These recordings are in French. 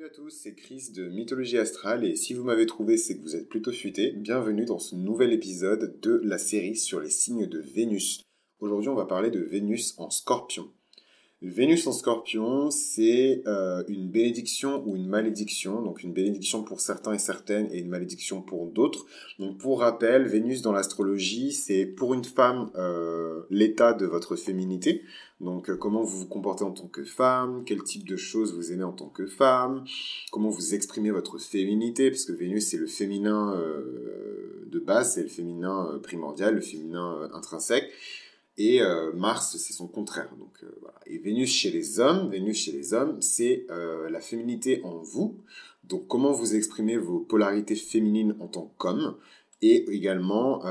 Salut à tous, c'est Chris de Mythologie Astrale et si vous m'avez trouvé, c'est que vous êtes plutôt futé. Bienvenue dans ce nouvel épisode de la série sur les signes de Vénus. Aujourd'hui, on va parler de Vénus en Scorpion. Vénus en Scorpion, c'est euh, une bénédiction ou une malédiction. Donc une bénédiction pour certains et certaines et une malédiction pour d'autres. Donc pour rappel, Vénus dans l'astrologie, c'est pour une femme euh, l'état de votre féminité. Donc, euh, comment vous vous comportez en tant que femme, quel type de choses vous aimez en tant que femme, comment vous exprimez votre féminité, parce que Vénus c'est le féminin euh, de base, c'est le féminin euh, primordial, le féminin intrinsèque, et Mars c'est son contraire. Donc voilà. Et Vénus chez les hommes, Vénus chez les hommes, c'est la féminité en vous. Donc comment vous exprimez vos polarités féminines en tant qu'homme et également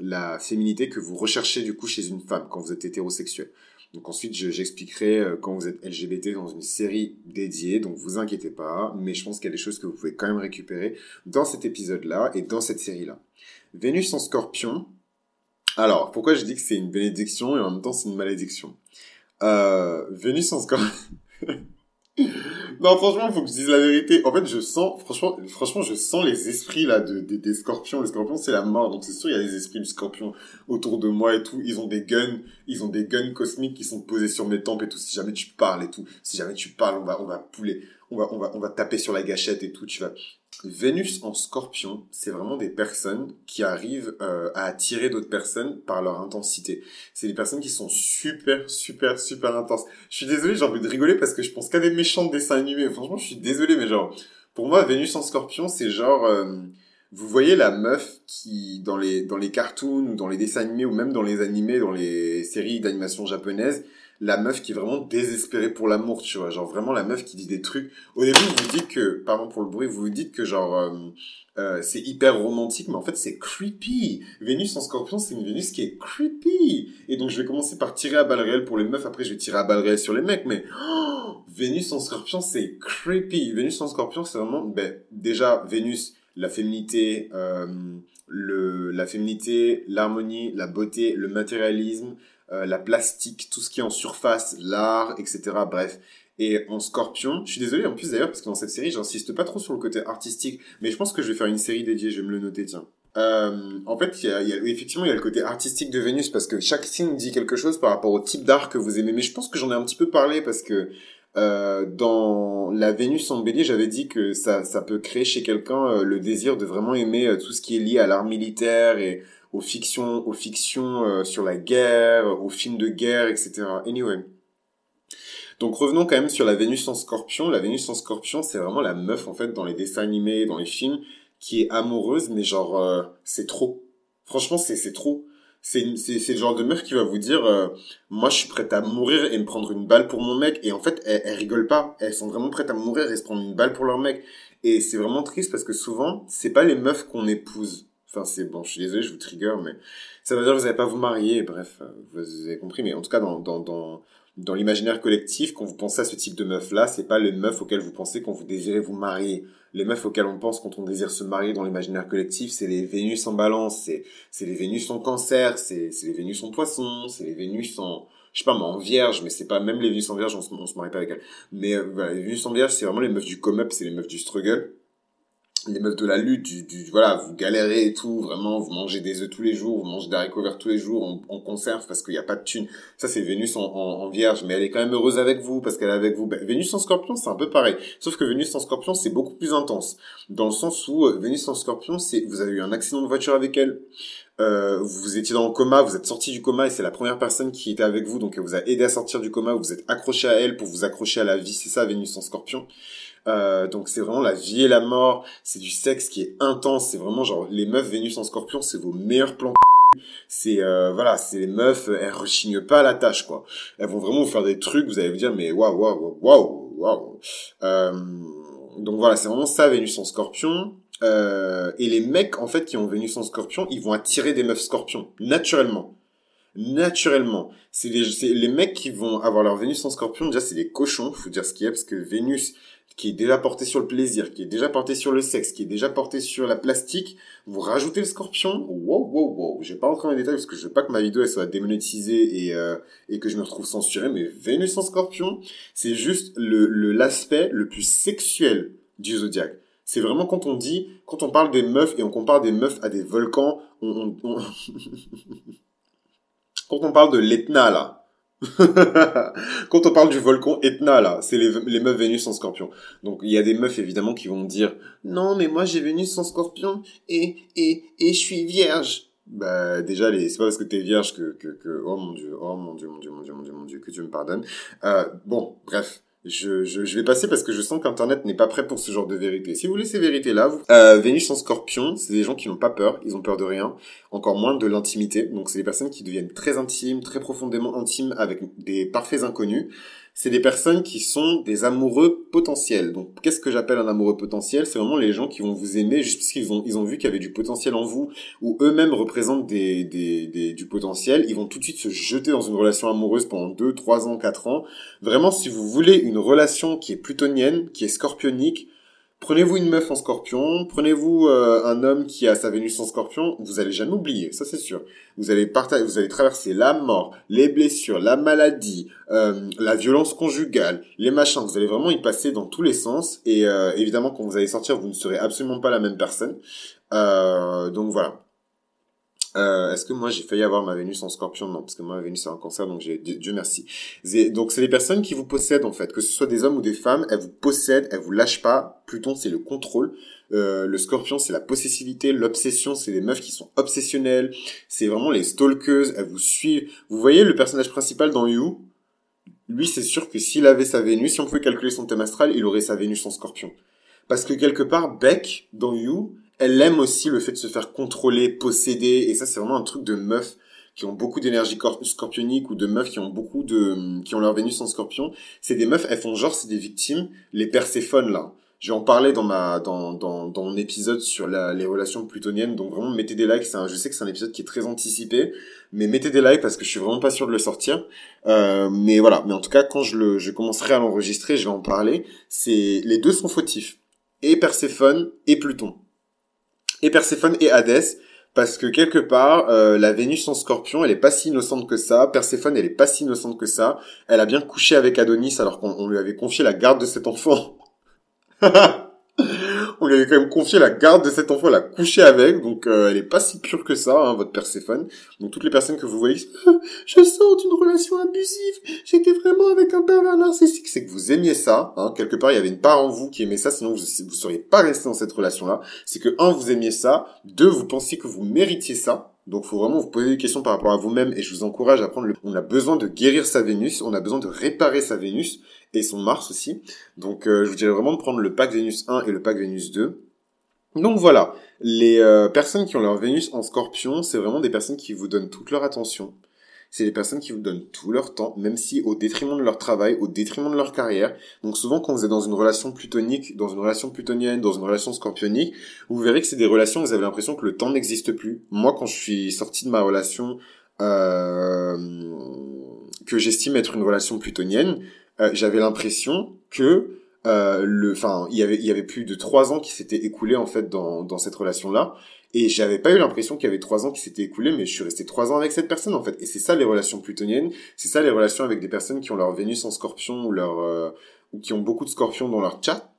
la féminité que vous recherchez du coup chez une femme quand vous êtes hétérosexuel. Donc ensuite, j'expliquerai euh, quand vous êtes LGBT dans une série dédiée, donc vous inquiétez pas, mais je pense qu'il y a des choses que vous pouvez quand même récupérer dans cet épisode-là et dans cette série-là. Vénus en scorpion. Alors, pourquoi je dis que c'est une bénédiction et en même temps c'est une malédiction? Euh, Vénus en scorpion... non, franchement, faut que je dise la vérité. En fait, je sens, franchement, franchement, je sens les esprits là de, des scorpions. Les scorpions, c'est la mort, donc c'est sûr, il y a des esprits du scorpion autour de moi et tout. Ils ont des guns, ils ont des guns cosmiques qui sont posés sur mes tempes et tout. Si jamais tu parles et tout, si jamais tu parles, on va, on va pouler, on va, on va, on va taper sur la gâchette et tout. Tu vas, Vénus en scorpion, c'est vraiment des personnes qui arrivent euh, à attirer d'autres personnes par leur intensité. C'est des personnes qui sont super, super, super intenses. Je suis désolé, j'ai envie de rigoler parce que je pense qu'à des méchants de dessins animés. Franchement, je suis désolé, mais genre, pour moi, Vénus en scorpion, c'est genre... Euh, vous voyez la meuf qui, dans les, dans les cartoons ou dans les dessins animés ou même dans les animés, dans les séries d'animation japonaises, la meuf qui est vraiment désespérée pour l'amour, tu vois. Genre vraiment la meuf qui dit des trucs. Au début, vous vous dites que, pardon pour le bruit, vous vous dites que genre euh, euh, c'est hyper romantique, mais en fait c'est creepy. Vénus en scorpion, c'est une Vénus qui est creepy. Et donc je vais commencer par tirer à balles réelles pour les meufs, après je vais tirer à balles réelles sur les mecs, mais oh, Vénus en scorpion, c'est creepy. Vénus en scorpion, c'est vraiment, ben, déjà, Vénus, la féminité, euh, le, la féminité, l'harmonie, la beauté, le matérialisme, euh, la plastique, tout ce qui est en surface, l'art, etc. Bref. Et en scorpion, je suis désolé en plus d'ailleurs, parce que dans cette série, j'insiste pas trop sur le côté artistique, mais je pense que je vais faire une série dédiée, je vais me le noter, tiens. Euh, en fait, y a, y a, effectivement, il y a le côté artistique de Vénus, parce que chaque signe dit quelque chose par rapport au type d'art que vous aimez. Mais je pense que j'en ai un petit peu parlé, parce que euh, dans la Vénus en bélier, j'avais dit que ça, ça peut créer chez quelqu'un euh, le désir de vraiment aimer euh, tout ce qui est lié à l'art militaire et aux fictions, aux fictions euh, sur la guerre, aux films de guerre, etc. Anyway. Donc revenons quand même sur la Vénus en Scorpion. La Vénus en Scorpion, c'est vraiment la meuf en fait dans les dessins animés, dans les films, qui est amoureuse, mais genre euh, c'est trop. Franchement, c'est c'est trop. C'est le genre de meuf qui va vous dire euh, moi je suis prête à mourir et me prendre une balle pour mon mec et en fait elles, elles rigolent pas. Elles sont vraiment prêtes à mourir et se prendre une balle pour leur mec. Et c'est vraiment triste parce que souvent c'est pas les meufs qu'on épouse Enfin, c'est bon, je suis désolé, je vous trigger, mais ça veut dire que vous n'allez pas vous marier, bref, euh, vous avez compris, mais en tout cas, dans, dans, dans, dans l'imaginaire collectif, quand vous pensez à ce type de meuf-là, c'est pas les meufs auxquelles vous pensez quand vous désirez vous marier. Les meufs auxquelles on pense quand on désire se marier dans l'imaginaire collectif, c'est les Vénus en balance, c'est, c'est les Vénus en cancer, c'est, c'est les Vénus en poisson, c'est les Vénus en, je sais pas moi, en vierge, mais c'est pas, même les Vénus en vierge, on se, on se marie pas avec elles. Mais, euh, voilà, les Vénus en vierge, c'est vraiment les meufs du come-up, c'est les meufs du struggle les meufs de la lutte, du, du, voilà, vous galérez et tout, vraiment, vous mangez des œufs tous les jours, vous mangez des haricots verts tous les jours, on, conserve parce qu'il n'y a pas de thune. Ça, c'est Vénus en, en, vierge, mais elle est quand même heureuse avec vous parce qu'elle est avec vous. Ben, Vénus en scorpion, c'est un peu pareil. Sauf que Vénus en scorpion, c'est beaucoup plus intense. Dans le sens où euh, Vénus en scorpion, c'est, vous avez eu un accident de voiture avec elle, euh, vous étiez dans le coma, vous êtes sorti du coma et c'est la première personne qui était avec vous, donc elle vous a aidé à sortir du coma, vous êtes accroché à elle pour vous accrocher à la vie, c'est ça Vénus en scorpion. Euh, donc c'est vraiment la vie et la mort, c'est du sexe qui est intense, c'est vraiment genre les meufs Vénus en Scorpion, c'est vos meilleurs plans. C'est euh, voilà, c'est les meufs, elles rechignent pas à la tâche quoi. Elles vont vraiment vous faire des trucs, vous allez vous dire mais waouh waouh waouh waouh. Euh, donc voilà, c'est vraiment ça Vénus en Scorpion. Euh, et les mecs en fait qui ont Vénus en Scorpion, ils vont attirer des meufs Scorpions naturellement naturellement. C'est les, les mecs qui vont avoir leur Vénus en scorpion, déjà c'est des cochons, faut dire ce qu'il y a, parce que Vénus, qui est déjà porté sur le plaisir, qui est déjà porté sur le sexe, qui est déjà porté sur la plastique, vous rajoutez le scorpion, wow, wow, wow. Je vais pas rentrer dans les détails parce que je veux pas que ma vidéo elle soit démonétisée et, euh, et que je me retrouve censuré, mais Vénus en scorpion, c'est juste le, l'aspect le plus sexuel du zodiaque. C'est vraiment quand on dit, quand on parle des meufs et on compare des meufs à des volcans, on, on, on... quand on parle de l'Etna là, Quand on parle du volcan Etna, là, c'est les, meufs Vénus en scorpion. Donc, il y a des meufs, évidemment, qui vont dire, non, mais moi, j'ai Vénus en scorpion et, et, et je suis vierge. Bah, déjà, les, c'est pas parce que t'es vierge que, que, que, oh mon dieu, oh mon dieu, mon dieu, mon dieu, mon dieu, mon dieu, que tu me pardonnes. Euh, bon, bref. Je, je, je, vais passer parce que je sens qu'Internet n'est pas prêt pour ce genre de vérité. Si vous voulez ces vérités-là, vous... euh, Vénus en scorpion, c'est des gens qui n'ont pas peur, ils ont peur de rien, encore moins de l'intimité. Donc c'est des personnes qui deviennent très intimes, très profondément intimes avec des parfaits inconnus c'est des personnes qui sont des amoureux potentiels. Donc, qu'est-ce que j'appelle un amoureux potentiel? C'est vraiment les gens qui vont vous aimer juste parce qu'ils ont, ils ont vu qu'il y avait du potentiel en vous, ou eux-mêmes représentent des, des, des, du potentiel. Ils vont tout de suite se jeter dans une relation amoureuse pendant 2, 3 ans, 4 ans. Vraiment, si vous voulez une relation qui est plutonienne, qui est scorpionique, Prenez-vous une meuf en scorpion, prenez-vous euh, un homme qui a sa Vénus en scorpion, vous allez jamais oublier, ça c'est sûr. Vous allez partager, vous allez traverser la mort, les blessures, la maladie, euh, la violence conjugale, les machins. Vous allez vraiment y passer dans tous les sens. Et euh, évidemment, quand vous allez sortir, vous ne serez absolument pas la même personne. donc voilà. Euh, est-ce que moi j'ai failli avoir ma Vénus en Scorpion Non, parce que moi ma Vénus est en Cancer, donc j'ai Dieu merci. Donc c'est les personnes qui vous possèdent en fait, que ce soit des hommes ou des femmes, elles vous possèdent, elles vous lâchent pas. Pluton c'est le contrôle. Euh, le Scorpion c'est la possessivité, l'obsession, c'est des meufs qui sont obsessionnelles. C'est vraiment les stalkeuses, elles vous suivent. Vous voyez le personnage principal dans You? Lui c'est sûr que s'il avait sa Vénus, si on pouvait calculer son thème astral, il aurait sa Vénus en Scorpion. Parce que quelque part Beck dans You elle aime aussi le fait de se faire contrôler, posséder, et ça c'est vraiment un truc de meufs qui ont beaucoup d'énergie scorpionique ou de meufs qui ont beaucoup de qui ont leur Vénus en Scorpion. C'est des meufs, elles font genre c'est des victimes, les Perséphones là. J'ai en parlé dans ma dans dans dans mon épisode sur la, les relations plutoniennes. Donc vraiment mettez des likes. Un, je sais que c'est un épisode qui est très anticipé, mais mettez des likes parce que je suis vraiment pas sûr de le sortir. Euh, mais voilà. Mais en tout cas, quand je le je commencerai à l'enregistrer, je vais en parler. C'est les deux sont fautifs et Perséphone et Pluton et Perséphone et Hadès parce que quelque part euh, la Vénus en Scorpion elle est pas si innocente que ça. Perséphone elle est pas si innocente que ça. Elle a bien couché avec Adonis alors qu'on lui avait confié la garde de cet enfant on lui avait quand même confié la garde de cet enfant, elle a couché avec, donc euh, elle est pas si pure que ça, hein, votre Perséphone. Donc toutes les personnes que vous voyez, je sors d'une relation abusive, j'étais vraiment avec un pervers narcissique, c'est que vous aimiez ça, hein, quelque part il y avait une part en vous qui aimait ça, sinon vous, vous seriez pas resté dans cette relation-là. C'est que un, vous aimiez ça, deux, vous pensiez que vous méritiez ça, donc, faut vraiment vous poser des questions par rapport à vous-même et je vous encourage à prendre le... On a besoin de guérir sa Vénus, on a besoin de réparer sa Vénus et son Mars aussi. Donc, euh, je vous dirais vraiment de prendre le pack Vénus 1 et le pack Vénus 2. Donc voilà, les euh, personnes qui ont leur Vénus en scorpion, c'est vraiment des personnes qui vous donnent toute leur attention, c'est des personnes qui vous donnent tout leur temps, même si au détriment de leur travail, au détriment de leur carrière. Donc souvent quand vous êtes dans une relation plutonique, dans une relation plutonienne, dans une relation scorpionique, vous verrez que c'est des relations où vous avez l'impression que le temps n'existe plus. Moi quand je suis sorti de ma relation euh, que j'estime être une relation plutonienne, euh, j'avais l'impression que euh, le, enfin, y avait, il y avait plus de trois ans qui s'étaient écoulés en fait dans, dans cette relation-là, et j'avais pas eu l'impression qu'il y avait trois ans qui s'étaient écoulés, mais je suis resté trois ans avec cette personne en fait. Et c'est ça les relations plutoniennes, c'est ça les relations avec des personnes qui ont leur Vénus en Scorpion ou leur euh, ou qui ont beaucoup de Scorpions dans leur chat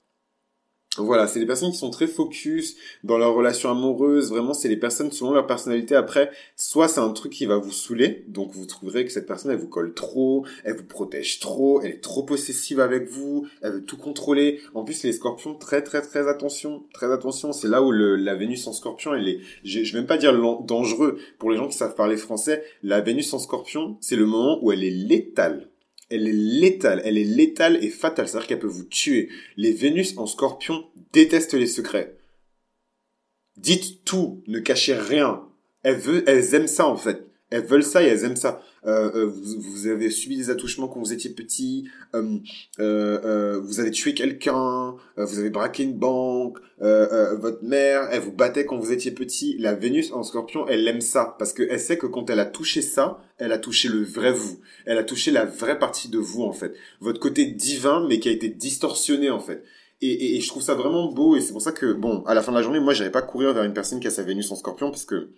voilà, c'est des personnes qui sont très focus dans leur relation amoureuse. Vraiment, c'est les personnes selon leur personnalité. Après, soit c'est un truc qui va vous saouler, donc vous trouverez que cette personne, elle vous colle trop, elle vous protège trop, elle est trop possessive avec vous, elle veut tout contrôler. En plus, les scorpions, très très très attention, très attention. C'est là où le, la Vénus en scorpion, elle est, je, je vais même pas dire dangereux pour les gens qui savent parler français. La Vénus en scorpion, c'est le moment où elle est létale elle est létale, elle est létale et fatale, c'est-à-dire qu'elle peut vous tuer. Les Vénus en scorpion détestent les secrets. Dites tout, ne cachez rien. Elles, veut, elles aiment ça en fait. Elles veulent ça et elles aiment ça. Euh, euh, vous, vous, avez subi des attouchements quand vous étiez petit, euh, vous avez tué quelqu'un, vous avez braqué une banque, votre mère, elle vous battait quand vous étiez petit. La Vénus en scorpion, elle aime ça parce qu'elle sait que quand elle a touché ça, elle a touché le vrai vous. Elle a touché la vraie partie de vous en fait. Votre côté divin mais qui a été distorsionné en fait. Et, et, je trouve ça vraiment beau et c'est pour ça que bon à la fin de la journée moi j'irai pas courir vers une personne qui a sa Vénus en Scorpion parce que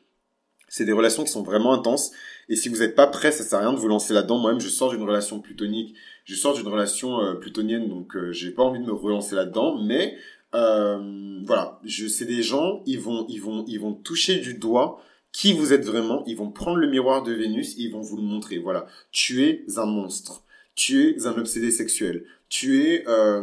c'est des relations qui sont vraiment intenses. Et si vous n'êtes pas prêt ça sert à rien de vous lancer là-dedans. Moi-même je sors d'une relation plutonique je sors d'une relation euh, plutonienne donc euh, j'ai pas envie de me relancer là-dedans. Mais euh, voilà. Je sais des gens ils vont ils vont ils vont toucher du doigt qui vous êtes vraiment. Ils vont prendre le miroir de Vénus. Et ils vont vous le montrer. Voilà. Tu es un monstre. Tu es un obsédé sexuel. Tu es euh,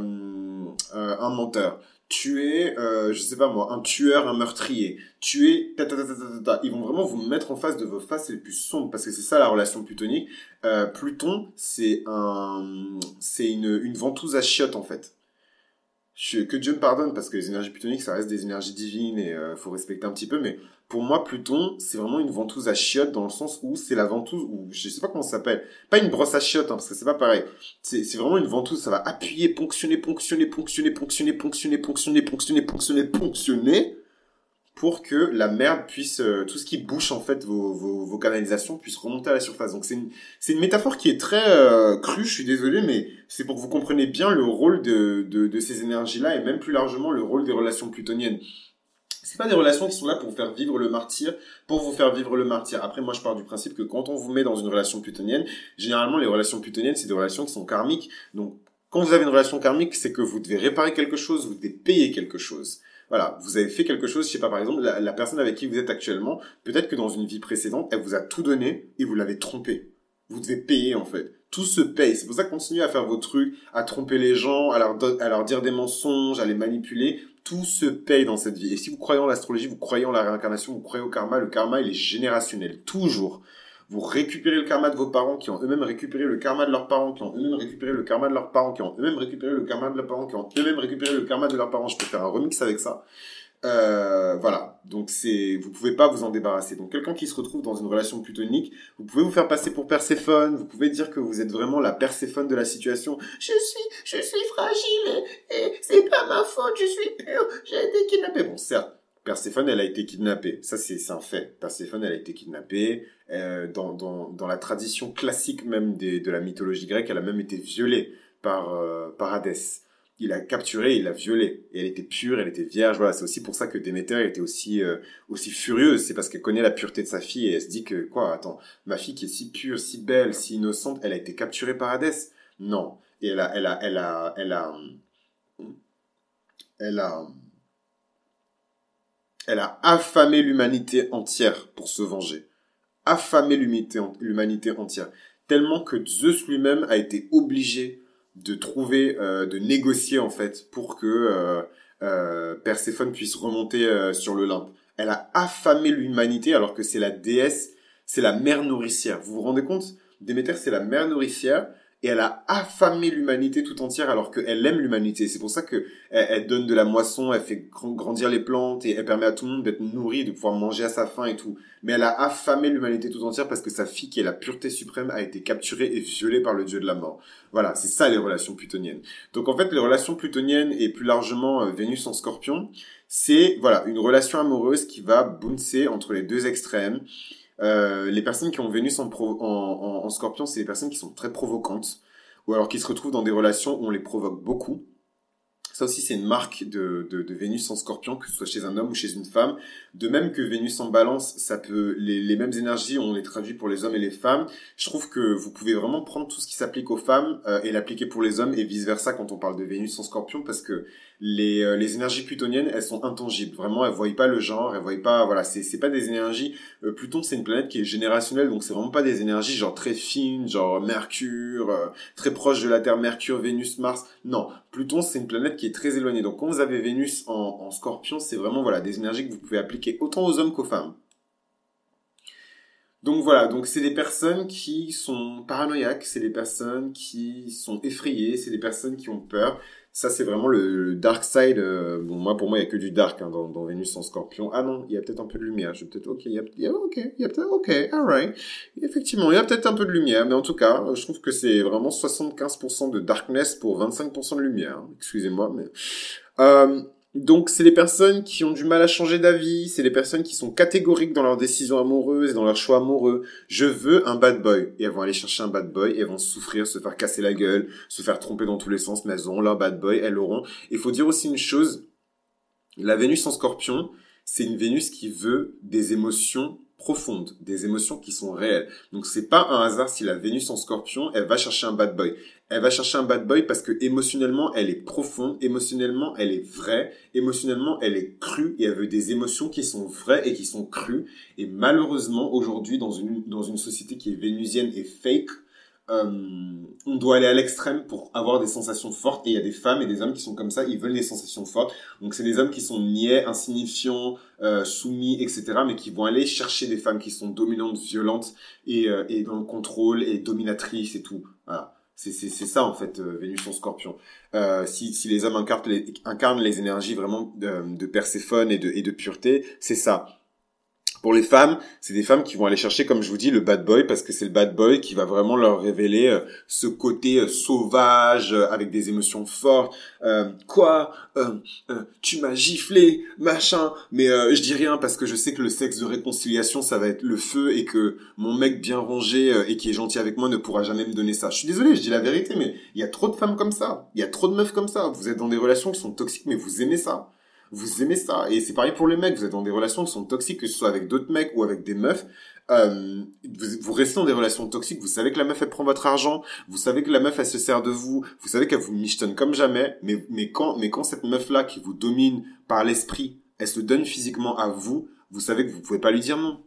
euh, un menteur, tu es, euh, je sais pas moi, un tueur, un meurtrier, tu es ta, ta, ta, Ils vont vraiment vous mettre en face de vos faces les plus sombres parce que c'est ça la relation plutonique. Euh, Pluton, c'est un, c'est une, une ventouse à chiottes en fait. Je, que Dieu me pardonne parce que les énergies plutoniques ça reste des énergies divines et euh, faut respecter un petit peu mais pour moi, Pluton, c'est vraiment une ventouse à chiottes dans le sens où c'est la ventouse, ou je sais pas comment ça s'appelle, pas une brosse à chiottes, hein, parce que c'est pas pareil. C'est, c'est vraiment une ventouse, ça va appuyer, ponctionner, ponctionner, ponctionner, ponctionner, ponctionner, ponctionner, ponctionner, ponctionner, ponctionner, pour que la merde puisse, euh, tout ce qui bouche en fait vos, vos, vos, canalisations puisse remonter à la surface. Donc c'est une, c'est une métaphore qui est très euh, crue, je suis désolé, mais c'est pour que vous compreniez bien le rôle de, de, de ces énergies-là et même plus largement le rôle des relations plutoniennes c'est pas des relations qui sont là pour vous faire vivre le martyr, pour vous faire vivre le martyr. Après, moi, je pars du principe que quand on vous met dans une relation plutonienne, généralement, les relations plutoniennes, c'est des relations qui sont karmiques. Donc, quand vous avez une relation karmique, c'est que vous devez réparer quelque chose, vous devez payer quelque chose. Voilà, vous avez fait quelque chose, je sais pas, par exemple, la, personne avec qui vous êtes actuellement, peut-être que dans une vie précédente, elle vous a tout donné et vous l'avez trompé. Vous devez payer, en fait tout se paye. C'est pour ça que continuez à faire vos trucs, à tromper les gens, à leur, à leur dire des mensonges, à les manipuler tout se paye dans cette vie. Et si vous croyez en l'astrologie, vous croyez en la réincarnation, vous croyez au karma, le karma, il est générationnel. Toujours. Vous récupérez le karma de vos parents qui ont eux-mêmes récupéré le karma de leurs parents, qui ont eux-mêmes récupéré le karma de leurs parents, qui ont eux-mêmes récupéré le karma de leurs parents, qui ont eux-mêmes récupéré le karma de leurs parents. Je peux faire un remix avec ça. Euh, voilà. Donc c'est, vous pouvez pas vous en débarrasser. Donc quelqu'un qui se retrouve dans une relation plutonique, vous pouvez vous faire passer pour Perséphone. Vous pouvez dire que vous êtes vraiment la Perséphone de la situation. Je suis, je suis fragile et, c'est pas ma faute. Je suis pure. J'ai été kidnappée. Bon, certes. Perséphone, elle a été kidnappée. Ça, c'est un fait. Perséphone, elle a été kidnappée. Euh, dans, dans, dans la tradition classique même des, de la mythologie grecque, elle a même été violée par, euh, par Hadès il a capturé, il l'a violée. Et elle était pure, elle était vierge. Voilà, c'est aussi pour ça que Déméter était aussi euh, aussi furieuse. C'est parce qu'elle connaît la pureté de sa fille et elle se dit que quoi Attends, ma fille qui est si pure, si belle, si innocente, elle a été capturée par Hadès? Non. Et elle a, elle a, elle a, elle a, elle a, elle a affamé l'humanité entière pour se venger. Affamé l'humanité entière. Tellement que Zeus lui-même a été obligé de trouver, euh, de négocier en fait pour que euh, euh, Perséphone puisse remonter sur l'Olympe. Elle a affamé l'humanité alors que c'est la déesse, c'est la mère nourricière. Vous vous rendez compte? Déméter, c'est la mère nourricière et elle a affamé l'humanité tout entière alors qu'elle aime l'humanité. C'est pour ça que elle, donne de la moisson, elle fait grandir les plantes et elle permet à tout le monde d'être nourri, de pouvoir manger à sa faim et tout. Mais elle a affamé l'humanité tout entière parce que sa fille, qui est la pureté suprême, a été capturée et violée par le dieu de la mort. Voilà, c'est ça les relations plutoniennes. Donc en fait, les relations plutoniennes et plus largement euh, Vénus en Scorpion, c'est voilà une relation amoureuse qui va bouncer entre les deux extrêmes euh, les personnes qui ont Vénus en, en, scorpion, c'est les personnes qui sont très provocantes, ou alors qui se retrouvent dans des relations où on les provoque beaucoup. Ça aussi, c'est une marque de, de, Vénus en scorpion, que ce soit chez un homme ou chez une femme. De même que Vénus en balance, ça peut, les, mêmes énergies, on les traduit pour les hommes et les femmes. Je trouve que vous pouvez vraiment prendre tout ce qui s'applique aux femmes euh, et l'appliquer pour les hommes et vice versa quand on parle de Vénus en scorpion parce que les, euh, les énergies plutoniennes, elles sont intangibles. Vraiment, elles voient pas le genre, elles voient pas, voilà, c'est, pas des énergies, euh, Pluton, c'est une planète qui est générationnelle, donc c'est vraiment pas des énergies genre très fines, genre Mercure, très proche de la Terre, Mercure, Vénus, Mars. Non. Pluton, c'est une planète qui est très éloignée. Donc quand vous avez Vénus en, en scorpion, c'est vraiment, voilà, des énergies que vous pouvez appliquer autant aux hommes qu'aux femmes. Donc voilà, donc c'est des personnes qui sont paranoïaques, c'est des personnes qui sont effrayées, c'est des personnes qui ont peur, Ça, c'est vraiment le, dark side. Euh, bon, moi, pour moi, il n'y a que du dark hein, dans, Vénus en scorpion. Ah non, il y a peut-être un peu de lumière. Je peut-être, ok, il y a, y a, ok, il y a peut-être, ok, alright. Effectivement, il y a peut-être un peu de lumière, mais en tout cas, je trouve que c'est vraiment 75% de darkness pour 25% de lumière. Excusez-moi, mais... Euh, donc, c'est les personnes qui ont du mal à changer d'avis, c'est les personnes qui sont catégoriques dans leurs décisions amoureuses et dans leurs choix amoureux. Je veux un bad boy. Et elles vont aller chercher un bad boy, et elles vont souffrir, se faire casser la gueule, se faire tromper dans tous les sens, mais elles auront leur bad boy, elles l'auront. Il faut dire aussi une chose, la Vénus en scorpion, c'est une Vénus qui veut des émotions profondes, des émotions qui sont réelles. Donc c'est pas un hasard si la Vénus en Scorpion, elle va chercher un bad boy. Elle va chercher un bad boy parce que émotionnellement, elle est profonde, émotionnellement, elle est vraie, émotionnellement, elle est crue et elle veut des émotions qui sont vraies et qui sont crues. Et malheureusement, aujourd'hui, dans une, dans une société qui est vénusienne et fake, euh, on doit aller à l'extrême pour avoir des sensations fortes. Et il y a des femmes et des hommes qui sont comme ça, ils veulent des sensations fortes. Donc c'est des hommes qui sont niais, insignifiants, euh, soumis, etc. Mais qui vont aller chercher des femmes qui sont dominantes, violentes et, euh, et dans le contrôle et dominatrices et tout. Voilà. C'est, ça en fait Vénus en Scorpion. si, si les hommes incarnent les, incarnent les énergies vraiment de, de Perséphone et de, et de pureté, c'est ça. Pour les femmes, c'est des femmes qui vont aller chercher, comme je vous dis, le bad boy parce que c'est le bad boy qui va vraiment leur révéler euh, ce côté euh, sauvage euh, avec des émotions fortes. quoi? Tu m'as giflé, machin. Mais je dis rien parce que je sais que le sexe de réconciliation, ça va être le feu et que mon mec bien rangé et qui est gentil avec moi ne pourra jamais me donner ça. Je suis désolé, je dis la vérité, mais il y a trop de femmes comme ça. Il y a trop de meufs comme ça. Vous êtes dans des relations qui sont toxiques, mais vous aimez ça vous aimez ça. Et c'est pareil pour les mecs, vous êtes dans des relations qui sont toxiques, que ce soit avec d'autres mecs ou avec des meufs. Euh, vous, restez dans des relations toxiques, vous savez que la meuf elle prend votre argent, vous savez que la meuf elle se sert de vous, vous savez qu'elle vous michetonne comme jamais, mais, mais quand, mais quand cette meuf là qui vous domine par l'esprit, elle se donne physiquement à vous, vous savez que vous pouvez pas lui dire non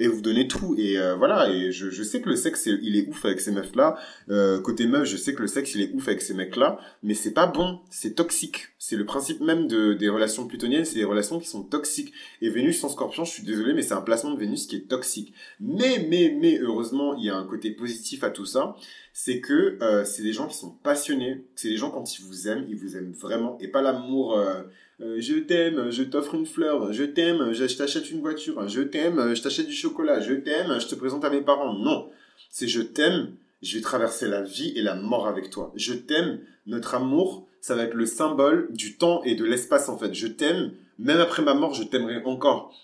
et vous donnez tout. Et euh, voilà et je, je sais que le sexe il est ouf avec ces meufs là euh, côté meuf je sais que le sexe il est ouf avec ces mecs là mais c'est pas bon. C'est toxique. C'est le principe même de des relations plutoniennes. C'est des relations qui sont toxiques. Et Vénus en Scorpion je suis désolé mais c'est un placement de Vénus qui est toxique. Mais mais mais heureusement il y a un côté positif à tout ça. C'est que euh, c'est des gens qui sont passionnés. C'est des gens quand ils vous aiment ils vous aiment vraiment. Et pas l'amour euh, je t'aime, je t'offre une fleur, je t'aime, je, t'achète une voiture, je t'aime, je t'achète du chocolat, je t'aime, je te présente à mes parents. Non, c'est je t'aime, je vais traverser la vie et la mort avec toi. Je t'aime, notre amour, ça va être le symbole du temps et de l'espace en fait. Je t'aime, même après ma mort, je t'aimerai encore.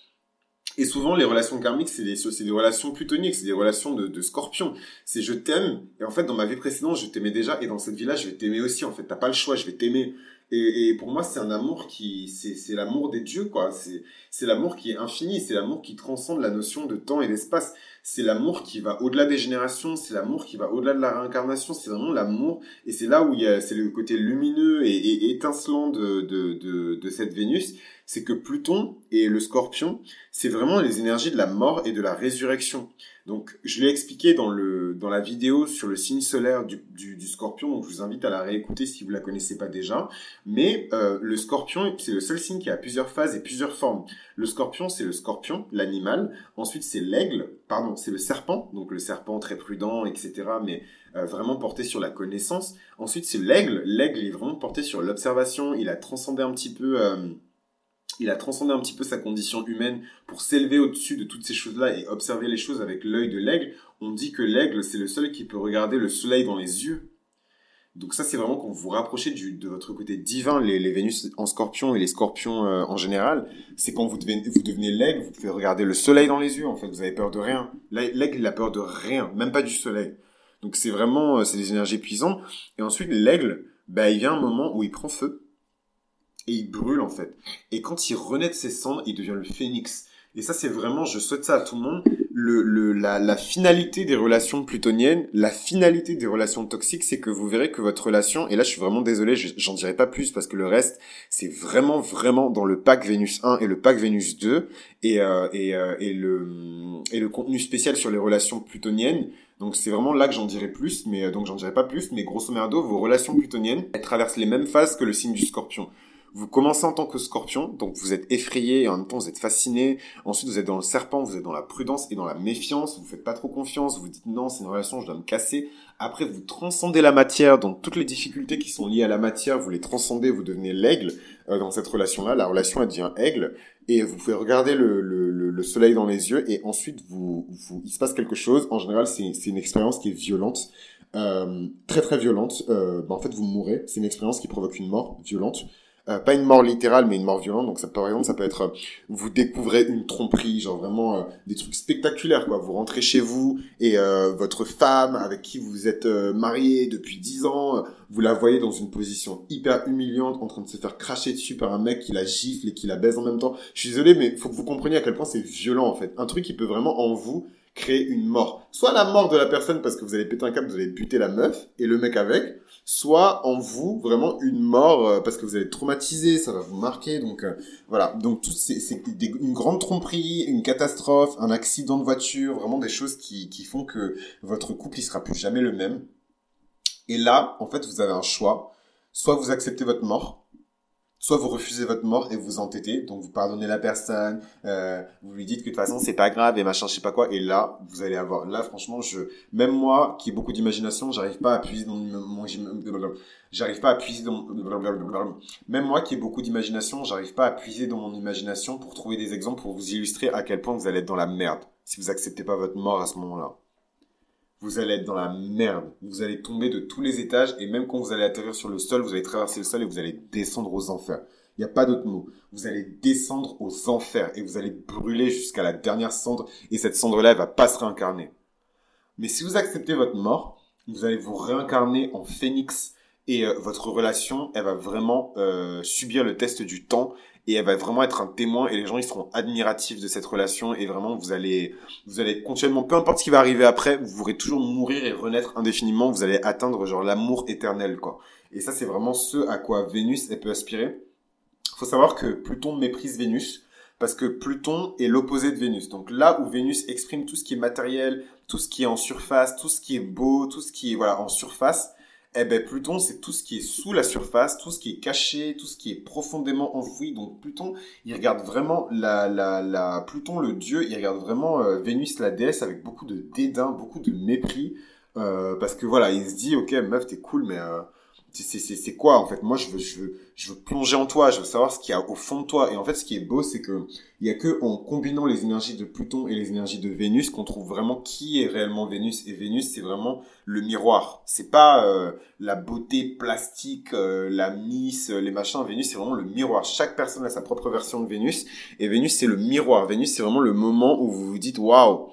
Et souvent, les relations karmiques, c'est des, des relations plutoniques, c'est des relations de, de scorpion. C'est je t'aime, et en fait, dans ma vie précédente, je t'aimais déjà, et dans cette vie-là, je vais t'aimer aussi, en fait. T'as pas le choix, je vais t'aimer. Et, pour moi, c'est un amour qui, c'est l'amour des dieux, quoi. C'est l'amour qui est infini, c'est l'amour qui transcende la notion de temps et d'espace. C'est l'amour qui va au-delà des générations, c'est l'amour qui va au-delà de la réincarnation, c'est vraiment l'amour. Et c'est là où il y a, c'est le côté lumineux et, étincelant de cette Vénus. C'est que Pluton et le scorpion, c'est vraiment les énergies de la mort et de la résurrection. Donc, je l'ai expliqué dans, le, dans la vidéo sur le signe solaire du, du, du, scorpion, donc je vous invite à la réécouter si vous la connaissez pas déjà. Mais euh, le scorpion, c'est le seul signe qui a plusieurs phases et plusieurs formes. Le scorpion, c'est le scorpion, l'animal. Ensuite, c'est l'aigle, pardon, c'est le serpent, donc le serpent très prudent, etc., mais euh, vraiment porté sur la connaissance. Ensuite, c'est l'aigle. L'aigle est vraiment porté sur l'observation. Il a transcendé un petit peu... Euh, il a transcendé un petit peu sa condition humaine pour s'élever au-dessus de toutes ces choses-là et observer les choses avec l'œil de l'aigle. On dit que l'aigle, c'est le seul qui peut regarder le soleil dans les yeux. Donc ça, c'est vraiment quand vous vous rapprochez du, de votre côté divin, les, Vénus en scorpion et les scorpions euh, en général, c'est quand vous devenez, vous devenez l'aigle, vous pouvez regarder le soleil dans les yeux, en fait, vous avez peur de rien. L'aigle, il a peur de rien, même pas du soleil. Donc c'est vraiment, euh, c'est des énergies puissantes. Et ensuite, l'aigle, bah, il vient un moment où il prend feu et il brûle en fait. Et quand il renaît de ses cendres, il devient le phénix. Et ça, c'est vraiment, je souhaite ça à tout le monde, le, le, la, la finalité des relations plutoniennes, la finalité des relations toxiques, c'est que vous verrez que votre relation, et là je suis vraiment désolé, j'en dirai pas plus parce que le reste, c'est vraiment, vraiment dans le pack Vénus 1 et le pack Vénus 2, et, euh, et, euh, et, le, et le contenu spécial sur les relations plutoniennes. Donc c'est vraiment là que j'en dirai plus, mais euh, donc j'en dirai pas plus, mais grosso merdo, vos relations plutoniennes, elles traversent les mêmes phases que le signe du scorpion. Vous commencez en tant que scorpion, donc vous êtes effrayé et en même temps vous êtes fasciné. Ensuite vous êtes dans le serpent, vous êtes dans la prudence et dans la méfiance. Vous faites pas trop confiance, vous dites non, c'est une relation, je dois me casser. Après, vous transcendez la matière, donc toutes les difficultés qui sont liées à la matière, vous les transcendez, vous devenez l'aigle euh, dans cette relation-là. La relation, elle devient aigle. Et vous pouvez regarder le, le, le, soleil dans les yeux et ensuite, vous, vous, il se passe quelque chose. En général, c'est une expérience qui est violente. Euh, très très violente. Euh, bah, en fait, vous mourrez. C'est une expérience qui provoque une mort violente. Euh, pas une mort littérale, mais une mort violente. Donc ça, par exemple, ça peut être, euh, vous découvrez une tromperie, genre vraiment euh, des trucs spectaculaires, quoi. Vous rentrez chez vous et votre femme avec qui vous êtes marié depuis dix ans, vous la voyez dans une position hyper humiliante, en train de se faire cracher dessus par un mec qui la gifle et qui la baise en même temps. Je suis désolé, mais faut que vous compreniez à quel point c'est violent, en fait. Un truc qui peut vraiment en vous créer une mort. Soit la mort de la personne parce que vous allez péter un câble, vous allez buter la meuf et le mec avec, soit en vous vraiment une mort euh, parce que vous allez être traumatisé, ça va vous marquer. Donc euh, voilà, donc tout c'est une grande tromperie, une catastrophe, un accident de voiture, vraiment des choses qui, qui font que votre couple il sera plus jamais le même. Et là, en fait, vous avez un choix. Soit vous acceptez votre mort, soit vous refusez votre mort et vous entêtez, donc vous pardonnez la personne, euh, vous lui dites que de toute façon c'est pas grave et machin, je sais pas quoi, et là vous allez avoir, là franchement je, même moi qui ai beaucoup d'imagination, j'arrive pas à puiser dans mon, j'arrive pas à puiser dans, même moi qui ai beaucoup d'imagination, j'arrive pas à puiser dans mon imagination pour trouver des exemples pour vous illustrer à quel point vous allez être dans la merde si vous acceptez pas votre mort à ce moment-là vous allez être dans la merde. Vous allez tomber de tous les étages et même quand vous allez atterrir sur le sol, vous allez traverser le sol et vous allez descendre aux enfers. Il n'y a pas d'autre mot. Vous allez descendre aux enfers et vous allez brûler jusqu'à la dernière cendre et cette cendre-là, elle va pas se réincarner. Mais si vous acceptez votre mort, vous allez vous réincarner en phénix et euh, votre relation, elle va vraiment euh, subir le test du temps et elle va vraiment être un témoin et les gens ils seront admiratifs de cette relation et vraiment vous allez vous allez continuellement peu importe ce qui va arriver après vous pourrez toujours mourir et renaître indéfiniment. Vous allez atteindre genre l'amour éternel quoi. Et ça c'est vraiment ce à quoi Vénus elle peut aspirer. Faut savoir que Pluton méprise Vénus parce que Pluton est l'opposé de Vénus. Donc là où Vénus exprime tout ce qui est matériel, tout ce qui est en surface, tout ce qui est beau, tout ce qui est voilà en surface, eh ben Pluton, c'est tout ce qui est sous la surface, tout ce qui est caché, tout ce qui est profondément enfoui. Donc Pluton, il regarde vraiment la, la, la Pluton, le dieu, il regarde vraiment euh, Vénus, la déesse, avec beaucoup de dédain, beaucoup de mépris, euh, parce que voilà, il se dit, ok, meuf, t'es cool, mais euh, c'est quoi en fait? Moi, je veux, je veux, je veux plonger en toi, je veux savoir ce qu'il y a au fond de toi. Et en fait, ce qui est beau, c'est que il y a que en combinant les énergies de Pluton et les énergies de Vénus qu'on trouve vraiment qui est réellement Vénus. Et Vénus, c'est vraiment le miroir. C'est pas euh, la beauté plastique, euh, la Miss, euh, les machins. Vénus, c'est vraiment le miroir. Chaque personne a sa propre version de Vénus. Et Vénus, c'est le miroir. Vénus, c'est vraiment le moment où vous vous dites, waouh,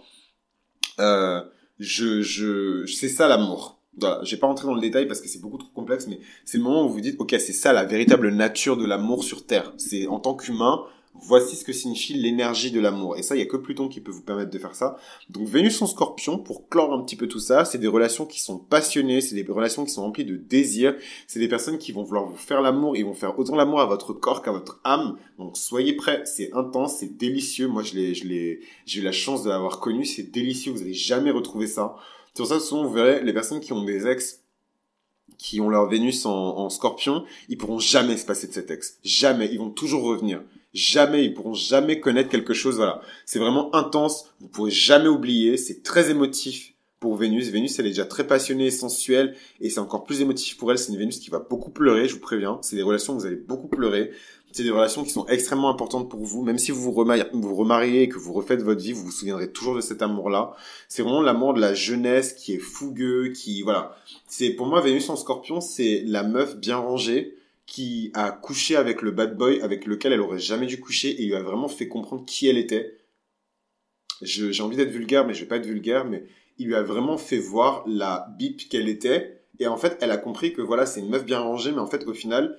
je, je, c'est ça l'amour voilà, j'ai pas rentré dans le détail parce que c'est beaucoup trop complexe, mais c'est le moment où vous dites, ok, c'est ça la véritable nature de l'amour sur Terre. C'est en tant qu'humain, voici ce que signifie l'énergie de l'amour. Et ça, il y a que Pluton qui peut vous permettre de faire ça. Donc Vénus en Scorpion, pour clore un petit peu tout ça, c'est des relations qui sont passionnées, c'est des relations qui sont remplies de désir, c'est des personnes qui vont vouloir vous faire l'amour, ils vont faire autant l'amour à votre corps qu'à votre âme. Donc soyez prêts, c'est intense, c'est délicieux. Moi, je l'ai, je l'ai, j'ai eu la chance de l'avoir connu, c'est délicieux, vous allez jamais retrouver ça. C'est pour ça souvent, vous verrez, les personnes qui ont des ex qui ont leur Vénus en, scorpion, ils pourront jamais se passer de cet ex. Jamais. Ils vont toujours revenir. Jamais. Ils pourront jamais connaître quelque chose. Voilà. C'est vraiment intense. Vous pourrez jamais oublier. C'est très émotif pour Vénus. Vénus, elle est déjà très passionnée, sensuelle, et c'est encore plus émotif pour elle. C'est une Vénus qui va beaucoup pleurer, je vous préviens. C'est des relations où vous allez beaucoup pleurer c'est des relations qui sont extrêmement importantes pour vous. Même si vous vous, remariez, et que vous refaites votre vie, vous vous souviendrez toujours de cet amour-là. C'est vraiment l'amour de la jeunesse qui est fougueux, qui voilà. C'est pour moi Vénus en Scorpion, c'est la meuf bien rangée qui a couché avec le bad boy avec lequel elle aurait jamais dû coucher et lui a vraiment fait comprendre qui elle était. J'ai envie d'être vulgaire, mais je vais pas être vulgaire, mais il lui a vraiment fait voir la bip qu'elle était. Et en fait, elle a compris que voilà, c'est une meuf bien rangée, mais en fait, au final,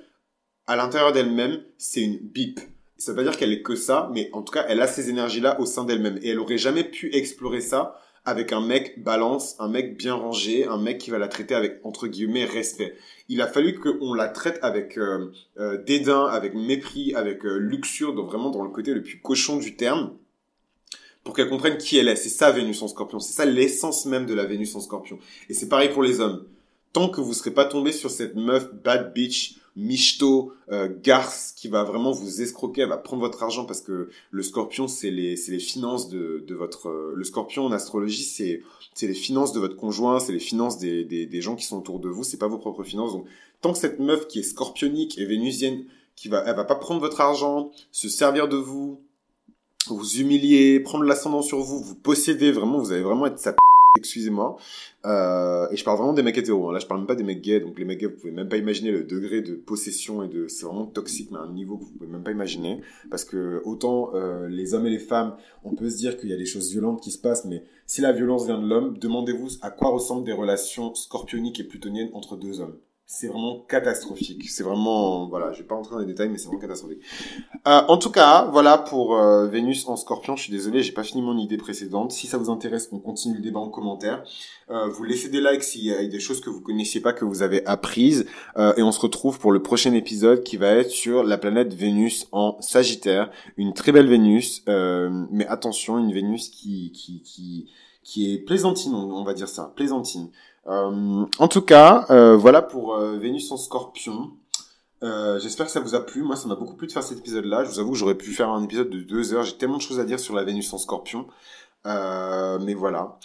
à l'intérieur d'elle-même, c'est une bip. Ça veut pas dire qu'elle est que ça, mais en tout cas, elle a ces énergies-là au sein d'elle-même. Et elle aurait jamais pu explorer ça avec un mec balance, un mec bien rangé, un mec qui va la traiter avec, entre guillemets, respect. Il a fallu qu'on la traite avec euh, euh, dédain, avec mépris, avec euh, luxure, donc vraiment dans le côté le plus cochon du terme, pour qu'elle comprenne qui elle est. C'est ça Vénus en scorpion, c'est ça l'essence même de la Vénus en scorpion. Et c'est pareil pour les hommes. Tant que vous serez pas tombé sur cette meuf bad bitch, michto, euh, garce qui va vraiment vous escroquer, elle va prendre votre argent parce que le scorpion, c'est les, c'est les finances de, de votre... Euh, le scorpion en astrologie, c'est, c'est les finances de votre conjoint, c'est les finances des, des, des gens qui sont autour de vous, c'est pas vos propres finances. Donc, tant que cette meuf qui est scorpionique et vénusienne, qui va, elle va pas prendre votre argent, se servir de vous, vous humilier, prendre l'ascendant sur vous, vous posséder, vraiment, vous allez vraiment être sa. Excusez-moi. Euh, et je parle vraiment des mecs hétéros, hein. là je parle même pas des mecs gays, donc les mecs gays, vous pouvez même pas imaginer le degré de possession et de... C'est vraiment toxique, mais à un niveau que vous pouvez même pas imaginer. Parce que autant euh, les hommes et les femmes, on peut se dire qu'il y a des choses violentes qui se passent, mais si la violence vient de l'homme, demandez-vous à quoi ressemblent des relations scorpioniques et plutoniennes entre deux hommes c'est vraiment catastrophique. C'est vraiment, voilà, je vais pas rentrer dans les détails, mais c'est vraiment catastrophique. Euh, en tout cas, voilà pour euh, Vénus en Scorpion. Je suis désolé, j'ai pas fini mon idée précédente. Si ça vous intéresse, on continue le débat en commentaire. Euh, vous laissez des likes s'il y a des choses que vous connaissiez pas que vous avez apprises, et on se retrouve pour le prochain épisode qui va être sur la planète Vénus en Sagittaire. Une très belle Vénus, mais attention, une Vénus qui qui qui qui est plaisantine, on va dire ça, plaisantine. Euh, en tout cas, euh, voilà pour euh, Vénus en Scorpion. J'espère que ça vous a plu. Moi, ça m'a beaucoup plu de faire cet épisode-là. Je vous avoue que j'aurais pu faire un épisode de deux heures. J'ai tellement de choses à dire sur la Vénus en Scorpion. mais voilà.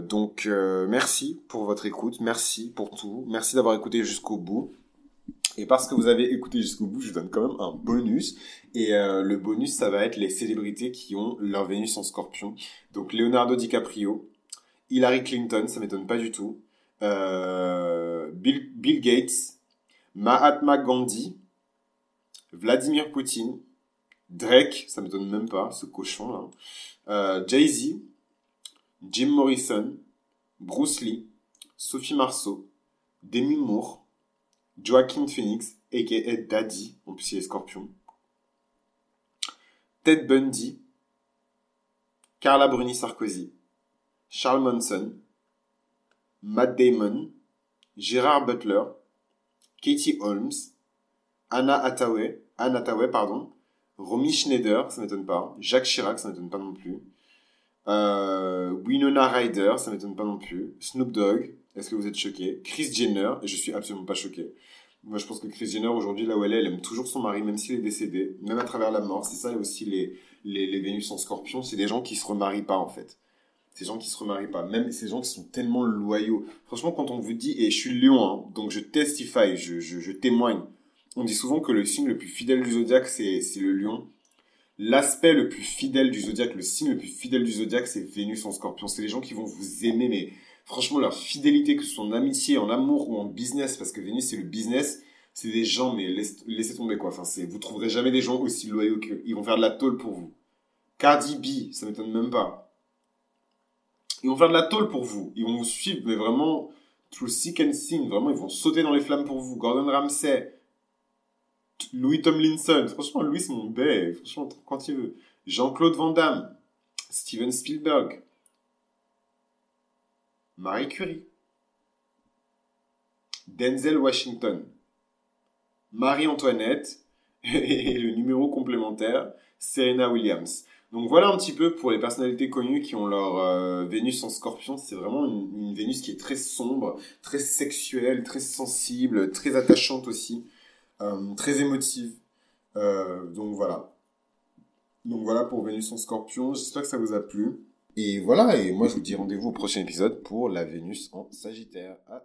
donc, merci pour votre écoute. Merci pour tout. Merci d'avoir écouté jusqu'au bout. Et parce que vous avez écouté jusqu'au bout, je vous donne quand même un bonus. Et le bonus, ça va être les célébrités qui ont leur Vénus en Scorpion. Donc, Leonardo DiCaprio, Hillary Clinton, ça m'étonne pas du tout. Euh, Bill, Gates, Mahatma Gandhi, Vladimir Poutine, Drake, ça m'étonne même pas, ce cochon là. Euh, Jay-Z, Jim Morrison, Bruce Lee, Sophie Marceau, Demi Moore, Joaquin Phoenix, a.k.a. Daddy, en plus il est scorpion, Ted Bundy, Carla Bruni Sarkozy, Charles Manson, Matt Damon, Gérard Butler, Katie Holmes, Anna Hathaway, Anna Hathaway, pardon, Romy Schneider, ça m'étonne pas, Jacques Chirac, ça m'étonne pas non plus, euh, Winona Ryder, ça m'étonne pas non plus, Snoop Dogg, est-ce que vous êtes choqué Chris Jenner, et je suis absolument pas choqué. Moi, je pense que Chris Jenner, aujourd'hui, là où elle est, elle aime toujours son mari, même s'il est décédé, même à travers la mort. C'est ça, et aussi les, les, les Vénus en scorpion, c'est des gens qui se remarient pas, en fait ces gens qui se remarient pas, même ces gens qui sont tellement loyaux. Franchement, quand on vous dit, et je suis lion, hein, donc je testify, je, je, témoigne, on dit souvent que le signe le plus fidèle du zodiaque, c'est, c'est le lion. L'aspect le plus fidèle du zodiaque, le signe le plus fidèle du zodiaque, c'est Vénus en scorpion. C'est les gens qui vont vous aimer, mais franchement, leur fidélité, que ce soit en amitié, en amour ou en business, parce que Vénus, c'est le business, c'est des gens, mais laissez, tomber quoi. Enfin, c'est, vous trouverez jamais des gens aussi loyaux qu'ils vont faire de la tôle pour vous. Cardi B, ça m'étonne même pas. Ils vont faire de la tôle pour vous. Ils vont vous suivre, mais vraiment, through sick and sin. Vraiment, ils vont sauter dans les flammes pour vous. Gordon Ramsay. Louis Tomlinson. Franchement, Louis, c'est mon. Franchement, quand il veut. Jean-Claude Van Damme. Steven Spielberg. Marie Curie. Denzel Washington. Marie-Antoinette. Et le numéro complémentaire, Serena Williams. Donc voilà un petit peu pour les personnalités connues qui ont leur euh, Vénus en scorpion. C'est vraiment une, Vénus qui est très sombre, très sexuelle, très sensible, très attachante aussi, euh, très émotive. Euh, donc voilà. Donc voilà pour Vénus en scorpion. J'espère que ça vous a plu. Et voilà, et moi je vous dis rendez-vous au prochain épisode pour la Vénus en Sagittaire. À